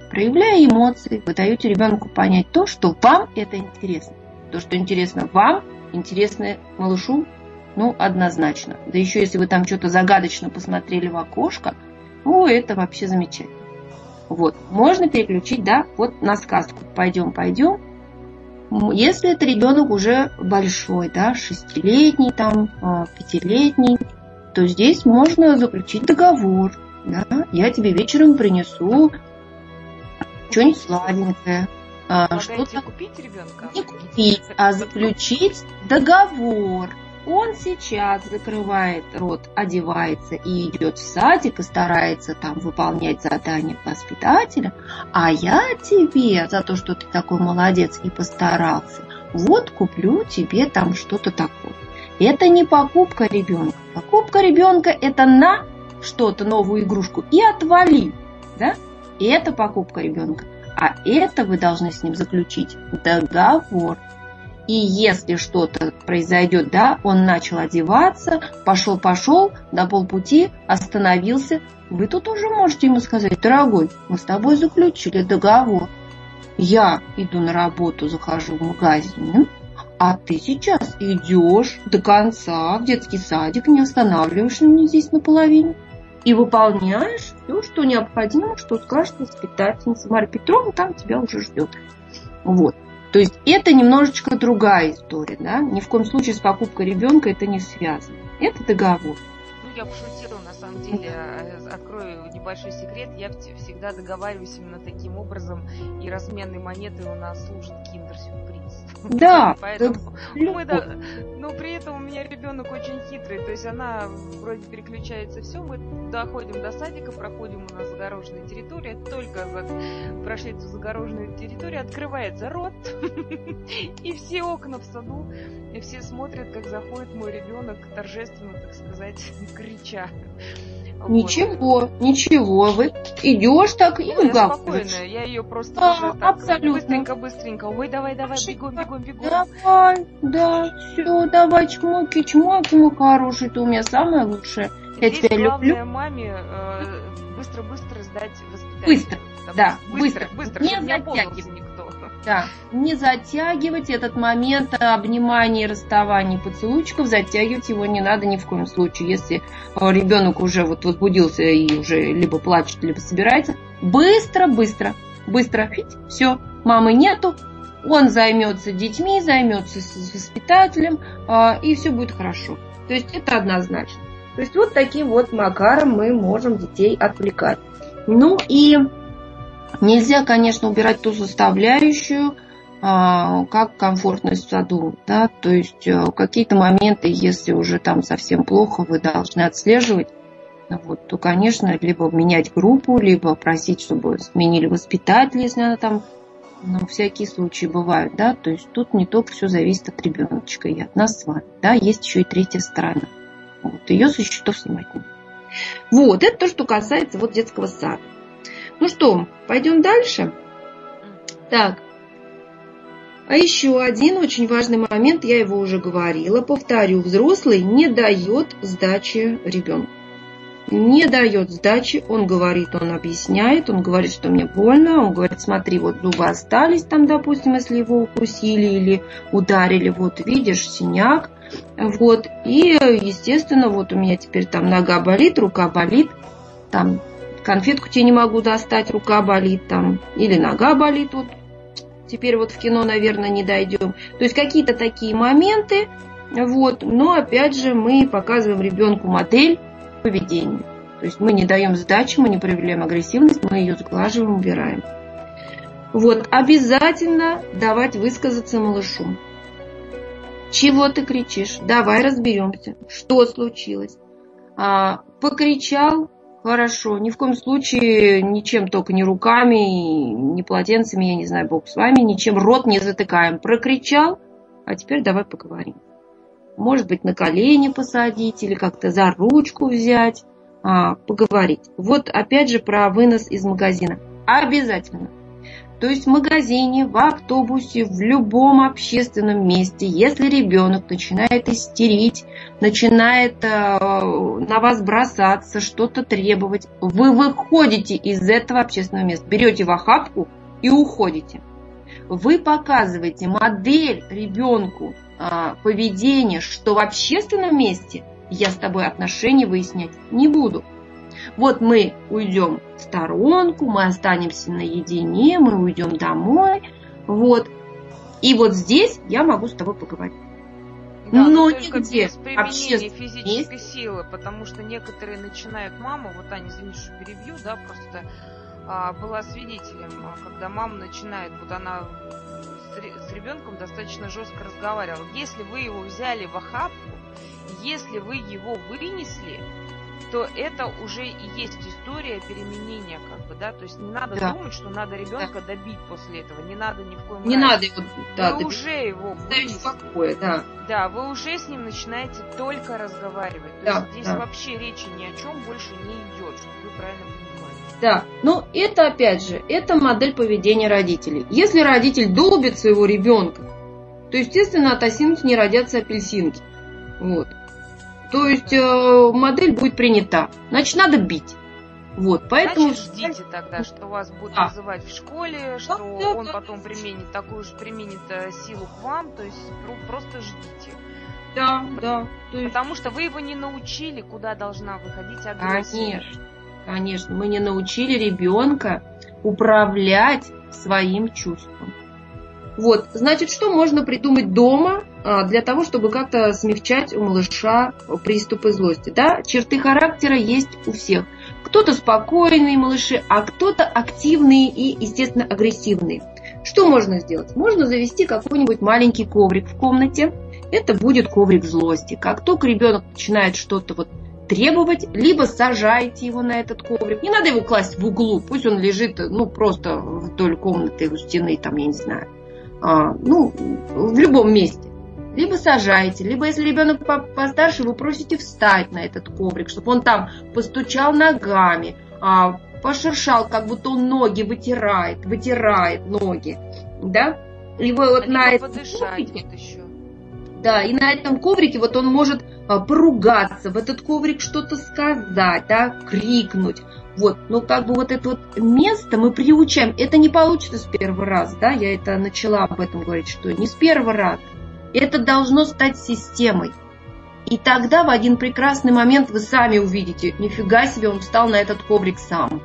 Проявляя эмоции, вы даете ребенку понять то, что вам это интересно. То, что интересно вам, интересно малышу, ну, однозначно. Да еще если вы там что-то загадочно посмотрели в окошко, ну, это вообще замечательно. Вот, можно переключить, да, вот на сказку. Пойдем, пойдем. Если это ребенок уже большой, да, шестилетний, там, а, пятилетний, то здесь можно заключить договор. Да? Я тебе вечером принесу что-нибудь сладенькое. А, что-то купить ребенка? Не купить, а заключить договор. Он сейчас закрывает рот, одевается и идет в садик и старается там выполнять задания воспитателя, а я тебе за то, что ты такой молодец и постарался, вот куплю тебе там что-то такое. Это не покупка ребенка. Покупка ребенка это на что-то, новую игрушку и отвали. Да? Это покупка ребенка. А это вы должны с ним заключить договор. И если что-то произойдет, да, он начал одеваться, пошел-пошел, до полпути остановился, вы тут уже можете ему сказать, дорогой, мы с тобой заключили договор. Я иду на работу, захожу в магазин, а ты сейчас идешь до конца в детский садик, не останавливаешься мне здесь наполовине и выполняешь все, что необходимо, что скажет воспитательница Марья Петровна, там тебя уже ждет. Вот. То есть это немножечко другая история, да? Ни в коем случае с покупкой ребенка это не связано. Это договор. Ну, я пошутила, самом деле, э, открою небольшой секрет, я всегда договариваюсь именно таким образом, и разменной монетой у нас служит киндер-сюрприз. Да. Поэтому мы, да, но при этом у меня ребенок очень хитрый, то есть она вроде переключается все, мы доходим до садика, проходим у нас загороженная территория, только за, прошли эту загороженную территорию, открывается рот, и все окна в саду, и все смотрят, как заходит мой ребенок торжественно, так сказать, крича. Ничего, вот. ничего, вы идешь так и ну, я спокойно, я ее просто да, уже так абсолютно. быстренько, быстренько. Ой, давай, давай, бегом, бегом, бегом. Давай, да, все, давай, чмоки, чмоки, мой хороший, ты у меня самая лучшая. Я Здесь тебя люблю. маме э, быстро-быстро сдать воспитание. Быстро, да, быстро, быстро, быстро, не затягивай. Да, не затягивать этот момент обнимания, расставания, поцелуйчиков, затягивать его не надо ни в коем случае. Если э, ребенок уже вот возбудился и уже либо плачет, либо собирается, быстро, быстро, быстро, все, мамы нету, он займется детьми, займется с воспитателем, э, и все будет хорошо. То есть это однозначно. То есть вот таким вот макаром мы можем детей отвлекать. Ну и Нельзя, конечно, убирать ту составляющую, а, как комфортность в саду, да, то есть э, какие-то моменты, если уже там совсем плохо, вы должны отслеживать, вот, то, конечно, либо менять группу, либо просить, чтобы сменили воспитателя, если она там, ну, всякие случаи бывают, да, то есть тут не только все зависит от ребеночка и от нас с вами, да, есть еще и третья сторона, вот, ее со счетов снимать не Вот, это то, что касается вот детского сада. Ну что, пойдем дальше? Так. А еще один очень важный момент, я его уже говорила, повторю, взрослый не дает сдачи ребенку. Не дает сдачи, он говорит, он объясняет, он говорит, что мне больно, он говорит, смотри, вот зубы остались там, допустим, если его укусили или ударили, вот видишь, синяк, вот, и, естественно, вот у меня теперь там нога болит, рука болит, там конфетку тебе не могу достать, рука болит там, или нога болит, вот теперь вот в кино, наверное, не дойдем. То есть какие-то такие моменты, вот, но опять же мы показываем ребенку модель поведения. То есть мы не даем сдачи, мы не проявляем агрессивность, мы ее сглаживаем, убираем. Вот, обязательно давать высказаться малышу. Чего ты кричишь? Давай разберемся. Что случилось? А, покричал, Хорошо, ни в коем случае ничем, только не руками, не полотенцами, я не знаю, Бог с вами, ничем рот не затыкаем. Прокричал, а теперь давай поговорим. Может быть, на колени посадить или как-то за ручку взять, а, поговорить. Вот опять же про вынос из магазина. Обязательно то есть в магазине, в автобусе, в любом общественном месте, если ребенок начинает истерить, начинает э, на вас бросаться, что-то требовать, вы выходите из этого общественного места, берете в охапку и уходите. вы показываете модель ребенку а, поведения, что в общественном месте я с тобой отношения выяснять не буду. Вот мы уйдем в сторонку, мы останемся наедине, мы уйдем домой, вот. И вот здесь я могу с тобой поговорить. Да, но, но только нигде без применения физической есть. силы, потому что некоторые начинают маму, вот Аня, извини, что перебью, да, просто а, была свидетелем, а, когда мама начинает, вот она с, с ребенком достаточно жестко разговаривала. Если вы его взяли в охапку, если вы его вынесли, то это уже и есть история переменения, как бы, да, то есть не надо да. думать, что надо ребенка да. добить после этого, не надо ни в коем не надо его, да, вы уже его в покое, да. Да, вы уже с ним начинаете только разговаривать, то да, есть здесь да. вообще речи ни о чем больше не идет, чтобы вы правильно понимали. Да, но это опять же, это модель поведения родителей. Если родитель долбит своего ребенка, то, естественно, от осинки не родятся апельсинки. Вот. То есть э, модель будет принята. Значит, надо бить. Вот, поэтому... Значит, ждите тогда, что вас будут а. вызывать в школе, что да, он да, потом применит такую же применит э, силу к вам, то есть просто ждите. Да, да. есть... Потому что вы его не научили, куда должна выходить агрессия. Конечно, конечно. Мы не научили ребенка управлять своим чувством. Вот, значит, что можно придумать дома для того, чтобы как-то смягчать у малыша приступы злости? Да, черты характера есть у всех. Кто-то спокойные малыши, а кто-то активные и, естественно, агрессивные. Что можно сделать? Можно завести какой-нибудь маленький коврик в комнате. Это будет коврик злости. Как только ребенок начинает что-то вот требовать, либо сажайте его на этот коврик. Не надо его класть в углу, пусть он лежит, ну, просто вдоль комнаты у стены, там, я не знаю а, ну, в любом месте. Либо сажаете, либо если ребенок постарше, вы просите встать на этот коврик, чтобы он там постучал ногами, а, пошершал, как будто он ноги вытирает, вытирает ноги, да? И вот на этом коврике, еще. Да, и на этом коврике вот он может а, поругаться, в этот коврик что-то сказать, да, крикнуть. Вот, но как бы вот это вот место мы приучаем. Это не получится с первого раза, да, я это начала об этом говорить, что не с первого раза. Это должно стать системой. И тогда в один прекрасный момент вы сами увидите, нифига себе, он встал на этот коврик сам.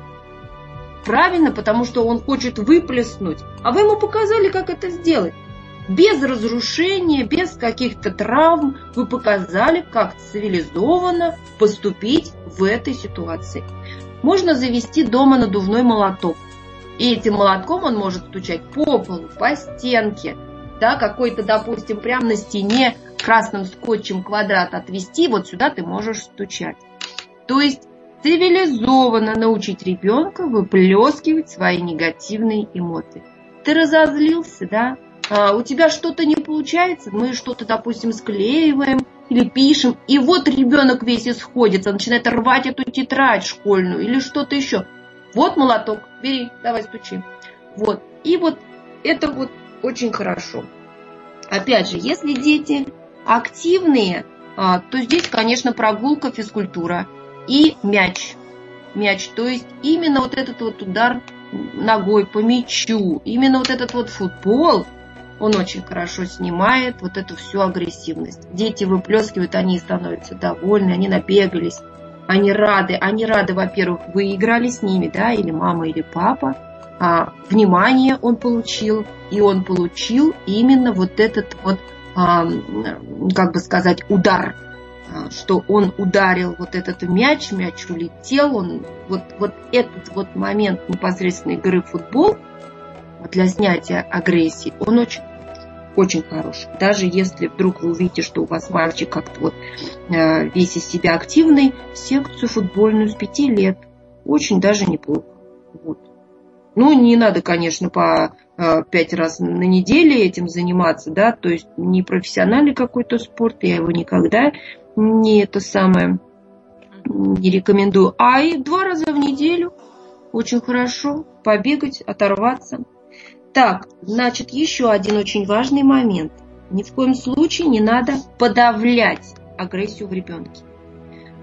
Правильно, потому что он хочет выплеснуть, а вы ему показали, как это сделать. Без разрушения, без каких-то травм вы показали, как цивилизованно поступить в этой ситуации можно завести дома надувной молоток. И этим молотком он может стучать по полу, по стенке, да, какой-то, допустим, прямо на стене красным скотчем квадрат отвести, вот сюда ты можешь стучать. То есть цивилизованно научить ребенка выплескивать свои негативные эмоции. Ты разозлился, да? А, у тебя что-то не получается, мы что-то, допустим, склеиваем, или пишем, и вот ребенок весь исходится, начинает рвать эту тетрадь школьную или что-то еще. Вот молоток, бери, давай стучи. Вот. И вот это вот очень хорошо. Опять же, если дети активные, а, то здесь, конечно, прогулка, физкультура и мяч. Мяч, то есть именно вот этот вот удар ногой по мячу, именно вот этот вот футбол – он очень хорошо снимает вот эту всю агрессивность. Дети выплескивают, они становятся довольны, они набегались, они рады. Они рады, во-первых, выиграли с ними, да, или мама, или папа. А, внимание он получил, и он получил именно вот этот вот, а, как бы сказать, удар, а, что он ударил вот этот мяч, мяч улетел, он вот, вот этот вот момент непосредственно игры в футбол, для снятия агрессии, он очень очень хороший. Даже если вдруг вы увидите, что у вас мальчик как-то вот э, весь из себя активный, секцию футбольную с пяти лет. Очень даже неплохо. Вот. Ну, не надо, конечно, по э, пять раз на неделю этим заниматься, да, то есть не профессиональный какой-то спорт, я его никогда не это самое не рекомендую, а и два раза в неделю очень хорошо побегать, оторваться. Так, значит, еще один очень важный момент. Ни в коем случае не надо подавлять агрессию в ребенке.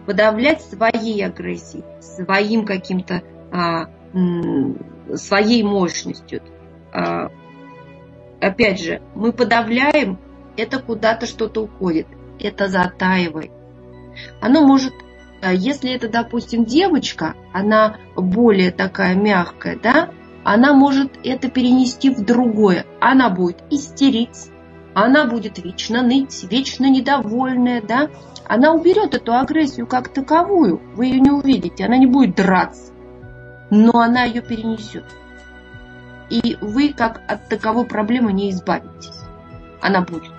Подавлять своей агрессией, своим каким-то, а, своей мощностью. А, опять же, мы подавляем, это куда-то что-то уходит, это затаивает. Оно может, э, если это, допустим, девочка, она более такая мягкая, да, она может это перенести в другое. Она будет истерить, она будет вечно ныть, вечно недовольная, да, она уберет эту агрессию как таковую, вы ее не увидите, она не будет драться, но она ее перенесет. И вы как от таковой проблемы не избавитесь. Она будет.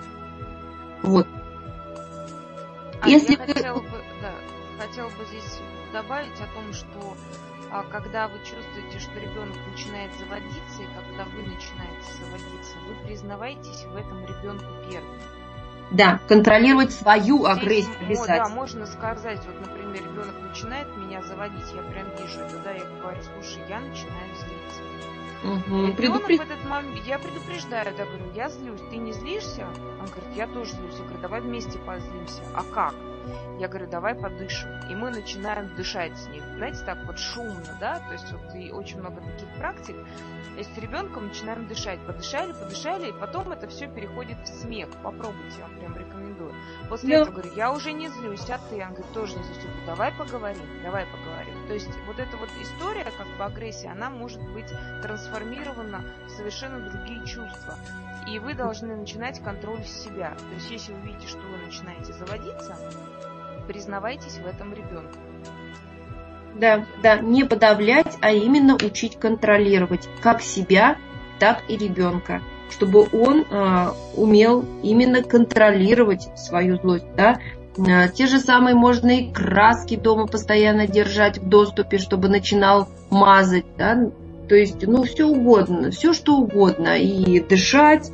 Вот. А Если я хотела бы, да, хотела бы здесь добавить о том, что а, когда вы чувствуете, что ребенок начинает заводиться, и когда вы начинаете заводиться, вы признавайтесь в этом ребенку первым. Да, контролировать свою Здесь, агрессию обязательно. Да, можно сказать, вот, например, ребенок начинает меня заводить, я прям вижу это, да, я говорю, слушай, я начинаю злиться. Угу, Предупред... в этот момент, я предупреждаю, да, говорю, я злюсь, ты не злишься? Он говорит, я тоже злюсь. Я говорю, давай вместе позлимся. А как? Я говорю, давай подышим. И мы начинаем дышать с ним. Знаете, так вот шумно, да? То есть вот и очень много таких практик. Есть с ребенком начинаем дышать. Подышали, подышали, и потом это все переходит в смех. Попробуйте, я вам прям рекомендую. После да. этого говорю, я уже не злюсь, а ты? Он говорит, тоже не злюсь. Я говорю, давай поговорим, давай поговорим. То есть вот эта вот история, как бы агрессия, она может быть трансформирована в совершенно другие чувства. И вы должны начинать контроль с себя. То есть если вы видите, что вы начинаете заводиться, признавайтесь в этом ребенку. Да, да, не подавлять, а именно учить контролировать как себя, так и ребенка, чтобы он э, умел именно контролировать свою злость, да. Э, те же самые можно и краски дома постоянно держать в доступе, чтобы начинал мазать, да, то есть, ну, все угодно, все что угодно, и дышать,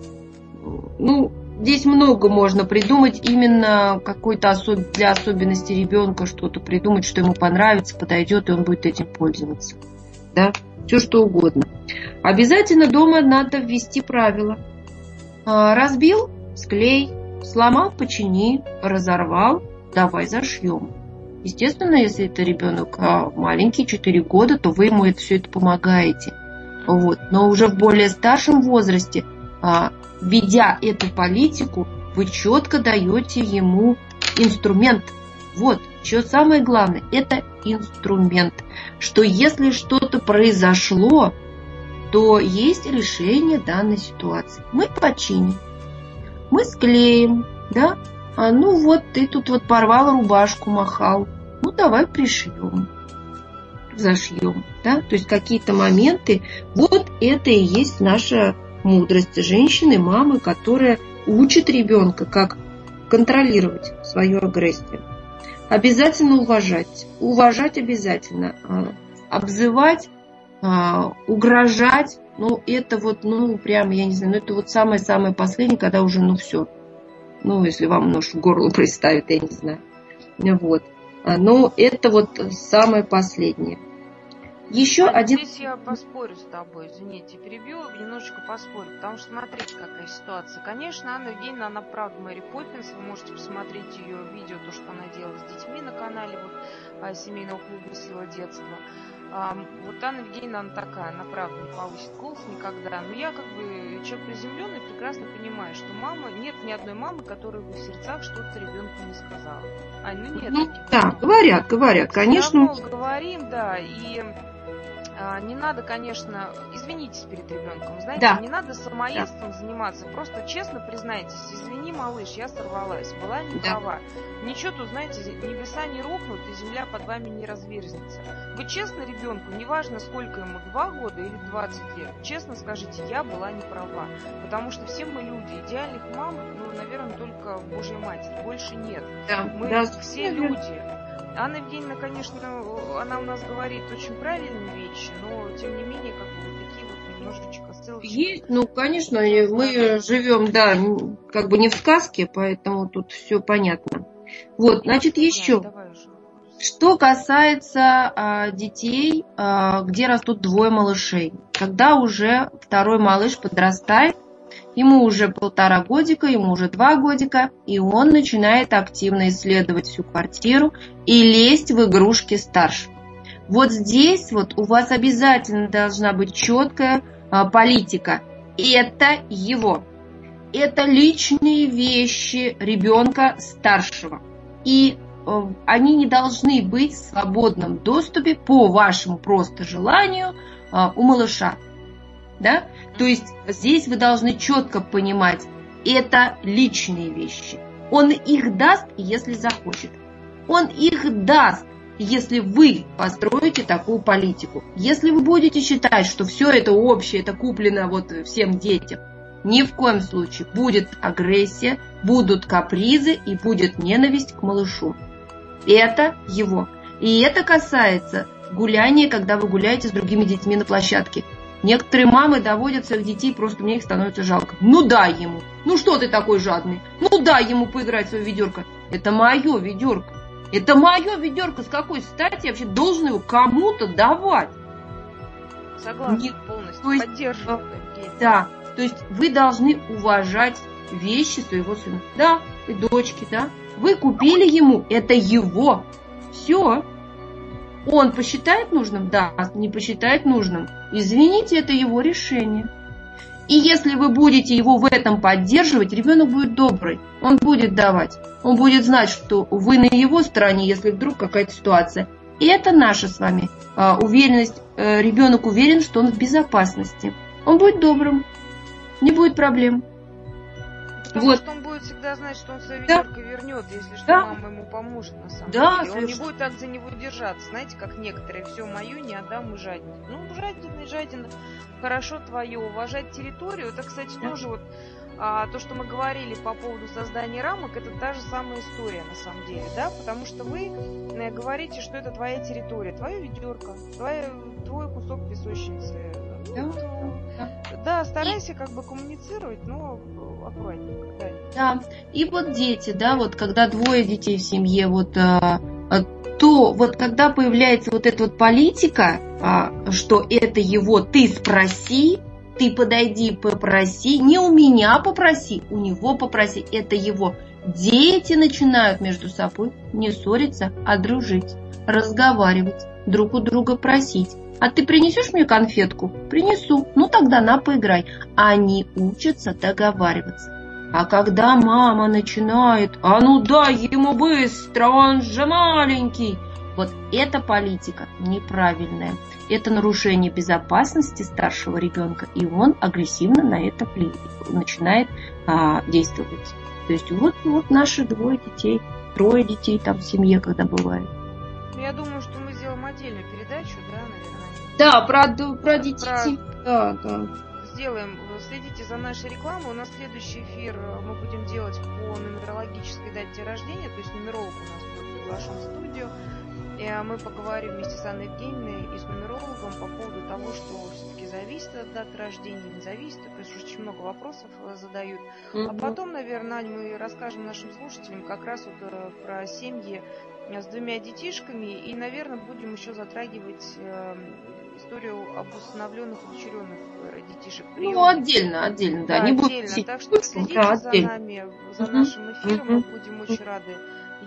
ну, Здесь много можно придумать, именно какой-то особ... для особенности ребенка что-то придумать, что ему понравится, подойдет, и он будет этим пользоваться. Да? Все что угодно. Обязательно дома надо ввести правила. А, разбил, склей, сломал, почини, разорвал, давай зашьем. Естественно, если это ребенок а, маленький, 4 года, то вы ему это все это помогаете. Вот. Но уже в более старшем возрасте а, ведя эту политику, вы четко даете ему инструмент. Вот, что самое главное, это инструмент. Что если что-то произошло, то есть решение данной ситуации. Мы починим, мы склеим, да? А ну вот ты тут вот порвал рубашку, махал. Ну давай пришьем, зашьем, да? То есть какие-то моменты, вот это и есть наша мудрость женщины, мамы, которая учит ребенка, как контролировать свою агрессию. Обязательно уважать. Уважать обязательно. А, обзывать, а, угрожать. Ну, это вот, ну, прямо, я не знаю, ну, это вот самое-самое последнее, когда уже, ну, все. Ну, если вам нож в горло представит, я не знаю. Вот. А, но это вот самое последнее. Еще а один... Здесь я поспорю с тобой, извините, перебью, немножечко поспорю, потому что смотрите, какая ситуация. Конечно, Анна Евгеньевна, она правда Мэри Поппинс, вы можете посмотреть ее видео, то, что она делала с детьми на канале вот, а, семейного клуба «Сила детства». А, вот Анна Евгеньевна, она такая, она правда не повысит голос никогда. Но я как бы человек приземленный, прекрасно понимаю, что мама, нет ни одной мамы, которая бы в сердцах что-то ребенку не сказала. А, ну нет. Ну, да, говорят, говорят, конечно. говорим, да, и не надо, конечно, извинитесь перед ребенком, знаете, да. не надо самоедством да. заниматься, просто честно признайтесь, извини, малыш, я сорвалась, была не да. права. Ничего тут, знаете, небеса не рухнут, и земля под вами не разверзнется. Вы честно ребенку, неважно сколько ему, два года или 20 лет, честно скажите, я была не права, потому что все мы люди, идеальных мам, ну, наверное, только Божья Матерь, больше нет. Да. Мы да. все люди. Анна Евгеньевна, конечно, она у нас говорит очень правильные вещи, но тем не менее, как бы такие вот немножечко ссылочки. Есть, ну, конечно, мы живем, да, как бы не в сказке, поэтому тут все понятно. Вот, значит, еще. Да, что касается а, детей, а, где растут двое малышей, когда уже второй малыш подрастает, Ему уже полтора годика, ему уже два годика, и он начинает активно исследовать всю квартиру и лезть в игрушки старшего. Вот здесь вот у вас обязательно должна быть четкая а, политика. Это его. Это личные вещи ребенка старшего. И э, они не должны быть в свободном доступе по вашему просто желанию э, у малыша. Да? То есть здесь вы должны четко понимать, это личные вещи. Он их даст, если захочет. Он их даст, если вы построите такую политику. Если вы будете считать, что все это общее, это куплено вот всем детям, ни в коем случае будет агрессия, будут капризы и будет ненависть к малышу. Это его. И это касается гуляния, когда вы гуляете с другими детьми на площадке. Некоторые мамы доводят своих детей, просто мне их становится жалко. Ну дай ему. Ну что ты такой жадный? Ну дай ему поиграть в свое ведерко. Это мое ведерко. Это мое ведерко. С какой стати я вообще должен его кому-то давать? Согласна Нет, полностью. То есть, Поддерживаю. Да. То есть вы должны уважать вещи своего сына. Да, и дочки, да. Вы купили ему, это его. Все. Он посчитает нужным? Да. Не посчитает нужным? Извините, это его решение. И если вы будете его в этом поддерживать, ребенок будет добрый, он будет давать. Он будет знать, что вы на его стороне, если вдруг какая-то ситуация. И это наша с вами а, уверенность. Э, ребенок уверен, что он в безопасности. Он будет добрым, не будет проблем. Потому вот. что он будет всегда знать, что он свое да. ведерко вернет, если что, да. мама ему поможет на самом да, деле. Он не будет так за него держаться. Знаете, как некоторые, все мое не отдам и жаден. Ну, жаден и жаден. Хорошо твое, уважать территорию. Это, кстати, да. тоже вот а, то, что мы говорили по поводу создания рамок, это та же самая история на самом деле, да, потому что вы э, говорите, что это твоя территория, твое ведерко, твой, твой кусок песочницы. Да, да, старайся как бы коммуницировать, но аккуратненько. Да. да, и вот дети, да, вот когда двое детей в семье, вот а, а, то вот когда появляется вот эта вот политика, а, что это его, ты спроси, ты подойди, попроси, не у меня попроси, у него попроси, это его. Дети начинают между собой не ссориться, а дружить, разговаривать, друг у друга просить. А ты принесешь мне конфетку? Принесу. Ну тогда на, поиграй. Они учатся договариваться. А когда мама начинает, а ну дай ему быстро, он же маленький, вот эта политика неправильная. Это нарушение безопасности старшего ребенка, и он агрессивно на это начинает а, действовать. То есть вот, вот наши двое детей, трое детей там в семье, когда бывает. Я думаю, что мы сделаем наверное? Да, про, про детей. Про... Да, да. Сделаем. Следите за нашей рекламой. У нас следующий эфир э, мы будем делать по нумерологической дате рождения, то есть нумеролог у нас будет приглашен в студию. И а, мы поговорим вместе с Анной Евгеньевной и с нумерологом по поводу того, что все-таки зависит от даты рождения, не зависит. То есть очень много вопросов э, задают. Mm-hmm. А потом, наверное, мы расскажем нашим слушателям как раз вот э, про семьи э, с двумя детишками. И, наверное, будем еще затрагивать э, историю об усыновленных и удочеренных детишек. Приемных. Ну, отдельно, отдельно, да. да не отдельно. Будет... Так что следите да, за отдельно. нами, за mm-hmm. нашим эфиром. Mm-hmm. Мы будем очень рады,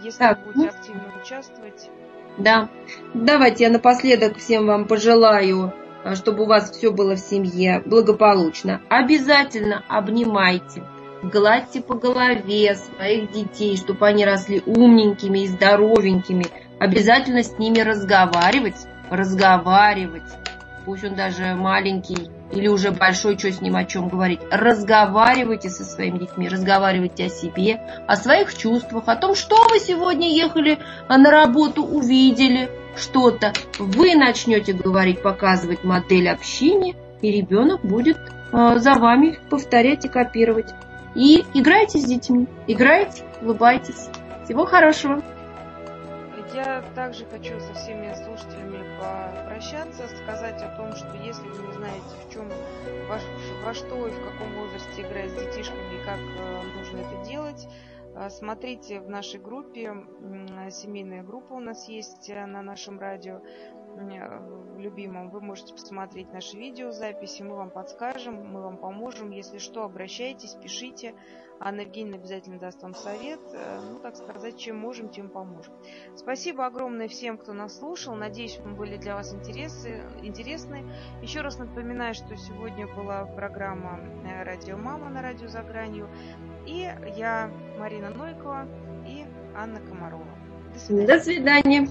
если так, вы будете ну... активно участвовать. Да. Давайте я напоследок всем вам пожелаю, а, чтобы у вас все было в семье благополучно. Обязательно обнимайте, гладьте по голове своих детей, чтобы они росли умненькими и здоровенькими. Обязательно с ними разговаривать, разговаривать. Пусть он даже маленький или уже большой, что с ним о чем говорить. Разговаривайте со своими детьми, разговаривайте о себе, о своих чувствах, о том, что вы сегодня ехали на работу, увидели что-то. Вы начнете говорить, показывать модель общения, и ребенок будет э, за вами повторять и копировать. И играйте с детьми, играйте, улыбайтесь. Всего хорошего! Я также хочу со всеми слушателями попрощаться, сказать о том, что если вы не знаете, в чем, во, во что и в каком возрасте играть с детишками и как э, нужно это делать, э, смотрите в нашей группе, семейная группа у нас есть э, на нашем радио, любимом, вы можете посмотреть наши видеозаписи, мы вам подскажем, мы вам поможем. Если что, обращайтесь, пишите. Анна Евгеньевна обязательно даст вам совет. Э, ну, так сказать, чем можем, тем поможем. Спасибо огромное всем, кто нас слушал. Надеюсь, мы были для вас интересы, интересны. Еще раз напоминаю, что сегодня была программа э, «Радио Мама» на радио «За гранью». И я, Марина Нойкова и Анна Комарова. До свидания. До свидания.